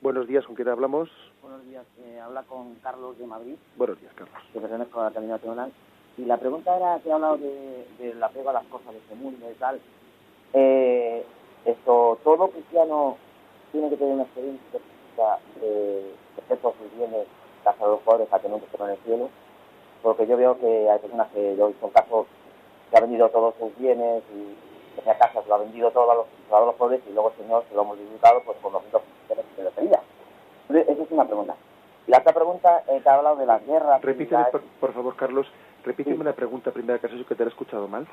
Buenos días, ¿con quién hablamos? Buenos días, eh, habla con Carlos de Madrid. Buenos días, Carlos. Que pertenezco a la Academia Nacional. Y la pregunta era que he hablado de, del apego a las cosas de este mundo y tal. Eh, esto, todo cristiano tiene que tener una experiencia de hacer por sus bienes, casa de los pobres, para que nunca estén en el cielo. Porque yo veo que hay personas que yo son casos que ha vendido todos sus bienes y tenía casa, se lo ha vendido todo a los, a los pobres y luego Señor se lo ha multiplicado pues, por los que le pedía. Esa es una pregunta. La otra pregunta, eh, que ha hablado de las guerras... Repíteme, por, por, favor, Carlos, repíteme sí. la pregunta primera, que es que te he escuchado mal.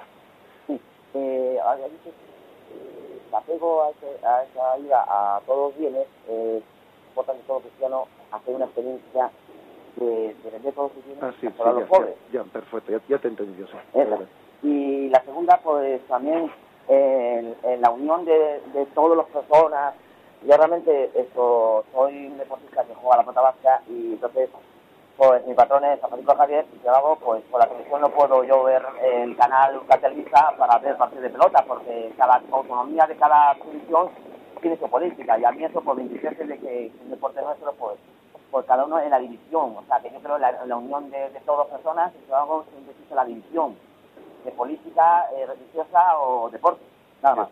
Sí, eh, había dicho que el apego a, ese, a esa ida a todos los bienes eh, importante todo cristiano hacer una experiencia de, de vender todos sus bienes ah, sí, a los ya, pobres. Ya, ya, perfecto, ya, ya te he entendido. Sí. Esa. Y la segunda, pues también en, en la unión de, de todas las personas. Yo realmente esto, soy un deportista que juega a la pelota vasca y entonces pues mi patrón es Francisco Javier y yo hago, pues por la televisión no puedo yo ver el canal Televisa para ver partidos de pelota porque cada autonomía de cada televisión tiene su política y a mí eso por 23 de que el deporte nuestro pues pues cada uno en la división, o sea que yo creo la, la unión de, de todas las personas y yo hago siempre existe la división de política eh, religiosa o deporte, nada más.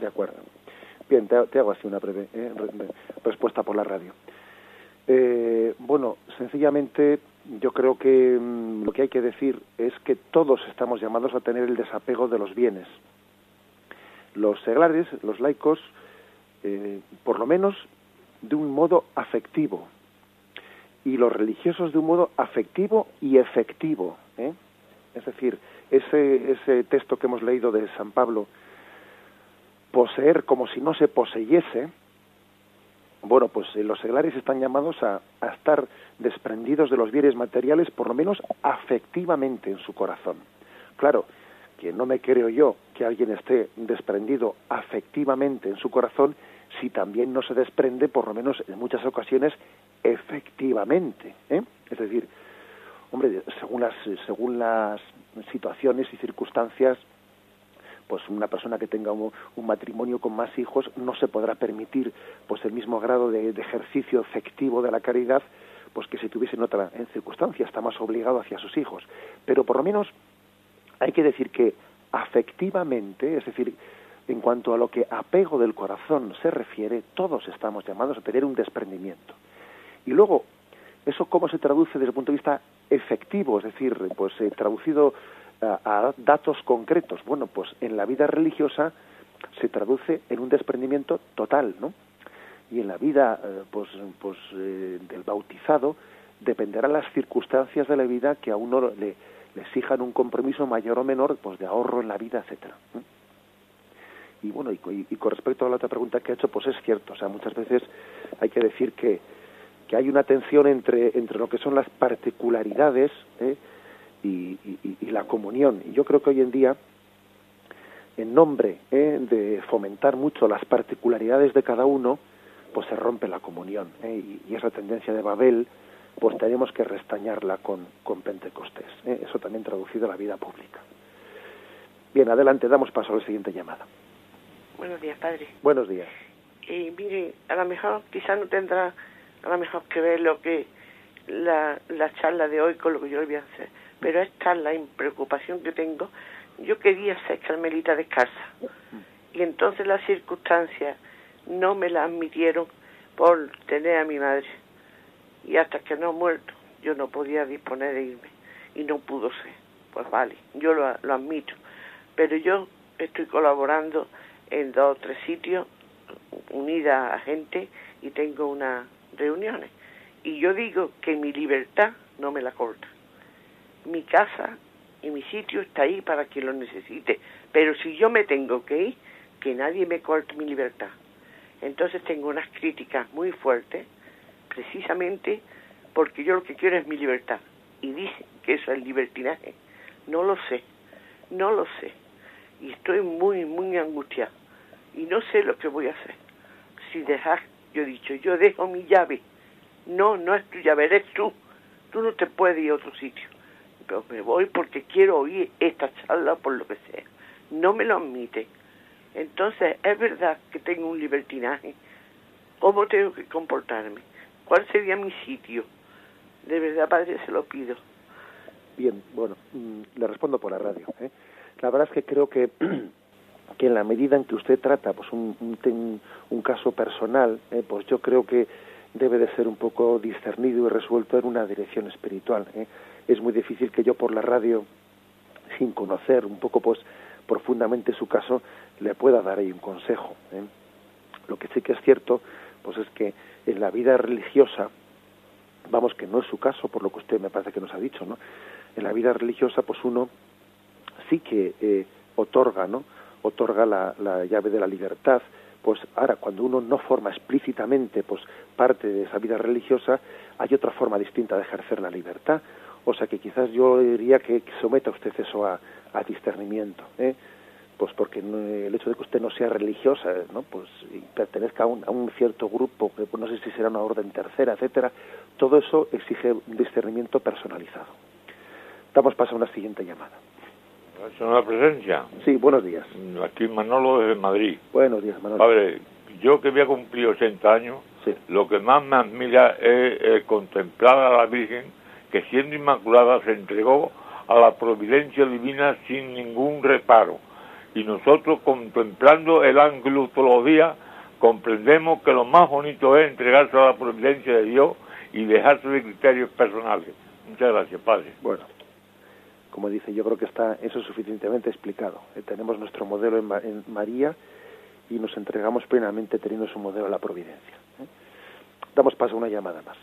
De acuerdo. Bien, te, te hago así una breve eh, respuesta por la radio. Eh, bueno, sencillamente yo creo que mmm, lo que hay que decir es que todos estamos llamados a tener el desapego de los bienes. Los seglares, los laicos, eh, por lo menos de un modo afectivo, y los religiosos de un modo afectivo y efectivo. ¿eh? Es decir, ese, ese texto que hemos leído de San Pablo, poseer como si no se poseyese, bueno, pues eh, los seglares están llamados a, a, estar desprendidos de los bienes materiales, por lo menos afectivamente en su corazón. Claro, que no me creo yo que alguien esté desprendido afectivamente en su corazón si también no se desprende, por lo menos en muchas ocasiones, efectivamente. ¿eh? Es decir, hombre, según las, según las situaciones y circunstancias, pues una persona que tenga un, matrimonio con más hijos no se podrá permitir pues el mismo grado de, de ejercicio efectivo de la caridad pues que si tuviese en otra en circunstancia está más obligado hacia sus hijos. Pero por lo menos hay que decir que afectivamente es decir en cuanto a lo que apego del corazón se refiere todos estamos llamados a tener un desprendimiento. Y luego eso cómo se traduce desde el punto de vista efectivo es decir pues eh, traducido a, a, datos concretos. Bueno, pues en la vida religiosa se traduce en un desprendimiento total, ¿no? Y en la vida, eh, pues, pues eh, del bautizado dependerán las circunstancias de la vida que a uno le, exijan un compromiso mayor o menor, pues de ahorro en la vida, etcétera. Y bueno, y, y, con respecto a la otra pregunta que ha hecho, pues es cierto, o sea, muchas veces hay que decir que, que hay una tensión entre, entre lo que son las particularidades, ¿eh? Y, y, y, la comunión. Y yo creo que hoy en día, en nombre ¿eh? de fomentar mucho las particularidades de cada uno, pues se rompe la comunión. ¿eh? Y, y, esa tendencia de Babel, pues tenemos que restañarla con, con Pentecostés. ¿eh? Eso también traducido a la vida pública. Bien, adelante, damos paso a la siguiente llamada. Buenos días, padre. Buenos días. Y mire, a lo mejor quizá no tendrá a lo mejor que ver lo que la, la charla de hoy con lo que yo le voy a hacer pero esta es la preocupación que tengo. Yo quería ser carmelita descalza. Y entonces las circunstancias no me la admitieron por tener a mi madre. Y hasta que no ha muerto yo no podía disponer de irme. Y no pudo ser. Pues vale, yo lo, lo admito, pero yo estoy colaborando en dos o tres sitios unida a gente y tengo unas reuniones. Y yo digo que mi libertad no me la corta mi casa y mi sitio está ahí para quien lo necesite. Pero si yo me tengo que ir, que nadie me corte mi libertad. Entonces tengo unas críticas muy fuertes, precisamente porque yo lo que quiero es mi libertad. Y dicen que eso es libertinaje. No lo sé, no lo sé. Y estoy muy, muy angustiado. Y no sé lo que voy a hacer. Si dejas, yo he dicho, yo dejo mi llave. No, no es tu llave, eres tú. Tú no te puedes ir a otro sitio pero me voy porque quiero oír esta charla por lo que sea. No me lo admite. Entonces, es verdad que tengo un libertinaje. ¿Cómo tengo que comportarme? ¿Cuál sería mi sitio? De verdad, padre, se lo pido. Bien, bueno, le respondo por la radio. ¿eh? La verdad es que creo que [clears throat] que en la medida en que usted trata pues un, un, un caso personal, eh, pues yo creo que debe de ser un poco discernido y resuelto en una dirección espiritual. ¿eh? Es muy difícil que yo por la radio, sin conocer un poco pues profundamente su caso, le pueda dar ahí un consejo. ¿eh? Lo que sí que es cierto, pues es que en la vida religiosa, vamos que no es su caso, por lo que usted me parece que nos ha dicho, ¿no? En la vida religiosa, pues uno sí que eh, otorga, ¿no? Otorga la, la llave de la libertad, pues ahora cuando uno no forma explícitamente pues parte de esa vida religiosa hay otra forma distinta de ejercer la libertad o sea que quizás yo diría que, someta usted eso a, a discernimiento ¿eh? pues porque el hecho de que usted no sea religiosa no pues y pertenezca a un, a un cierto grupo que pues, no sé si será una orden tercera etcétera todo eso exige un discernimiento personalizado damos paso a una siguiente llamada una presencia. Sí, buenos días. Aquí Manolo desde Madrid. Buenos días, Manolo. Padre, yo que voy a cumplir 80 años, lo que más me admira es, contemplar a la Virgen que siendo inmaculada se entregó a la providencia divina sin ningún reparo. Y nosotros contemplando el ángulo todos los días, comprendemos que lo más bonito es entregarse a la providencia de Dios y dejarse de criterios personales. Muchas gracias, Padre. Bueno, como dice, yo creo que está eso suficientemente explicado. Eh, tenemos nuestro modelo en, María y nos entregamos plenamente teniendo su modelo a la providencia. ¿eh? Damos paso a una llamada más.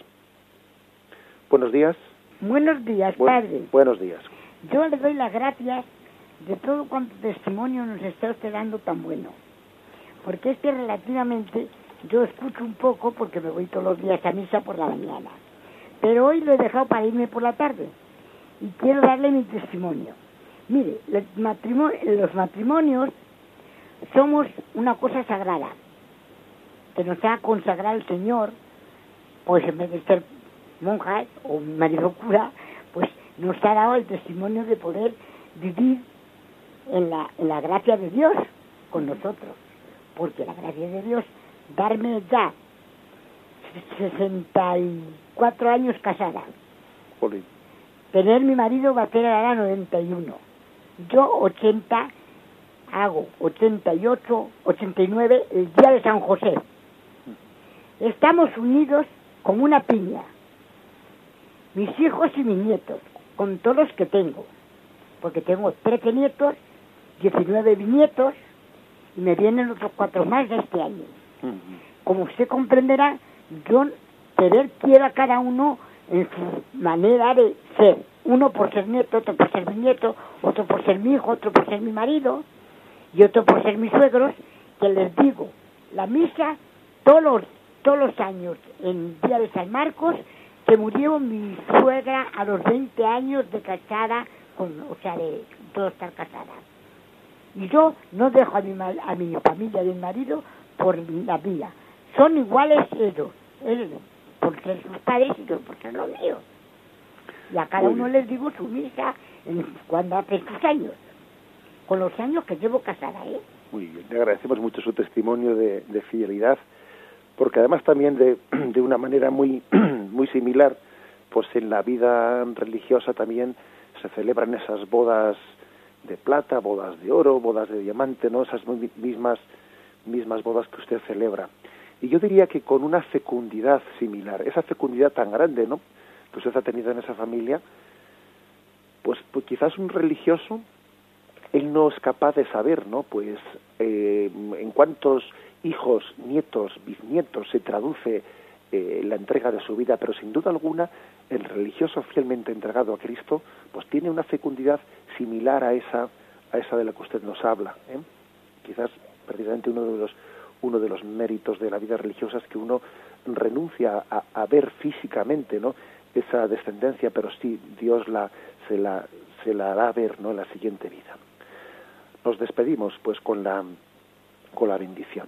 Buenos días. Buenos días, padre. Buenos días. Yo le doy las gracias de todo cuanto testimonio nos está usted dando tan bueno. Porque es que relativamente yo escucho un poco porque me voy todos los días a misa por la mañana. Pero hoy lo he dejado para irme por la tarde y quiero darle mi testimonio. Mire, los matrimonios somos una cosa sagrada, que nos ha consagrado el Señor, pues en vez de ser monja o marido cura, pues nos ha dado el testimonio de poder vivir en la, en la gracia de Dios con nosotros, porque la gracia de Dios, darme ya 64 años casada, Tener mi marido va a ser ahora 91. Yo 80, hago 88, 89 el día de San José. Estamos unidos como una piña. Mis hijos y mis nietos, con todos los que tengo. Porque tengo 13 nietos, 19 bisnietos y me vienen otros cuatro más de este año. Como usted comprenderá, yo querer quiero a cada uno en su manera de ser. Uno por ser nieto, otro por ser mi nieto, otro por ser mi hijo, otro por ser mi marido y otro por ser mis suegros, que les digo, la misa todos los, todos los años, en día de San Marcos, que murió mi suegra a los 20 años de casada, con, o sea, de todo estar casada. Y yo no dejo a mi, a mi familia y mi marido por la mía. Son iguales ellos, ellos por ser sus padres y yo por ser los míos. Y a cada uno les digo su misa cuando hace sus años, con los años que llevo casada, ¿eh? Muy bien, le agradecemos mucho su testimonio de, fidelidad, porque además también de, [clears throat] de una manera muy, [clears throat] muy similar, pues en la vida religiosa también se celebran esas bodas de plata, bodas de oro, bodas de diamante, ¿no? Esas mismas mismas bodas que usted celebra y yo diría que con una fecundidad similar, esa fecundidad tan grande, ¿no? que usted ha tenido en esa familia, pues, pues quizás un religioso, él no es capaz de saber, ¿no? Pues eh, en cuántos hijos, nietos, bisnietos se traduce eh, la entrega de su vida, pero sin duda alguna el religioso fielmente entregado a Cristo, pues tiene una fecundidad similar a esa, a esa de la que usted nos habla. ¿eh? Quizás precisamente uno de los uno de los méritos de la vida religiosa es que uno renuncia a, ver físicamente no esa descendencia pero sí Dios la se la se la hará ver no en la siguiente vida nos despedimos pues con la con la bendición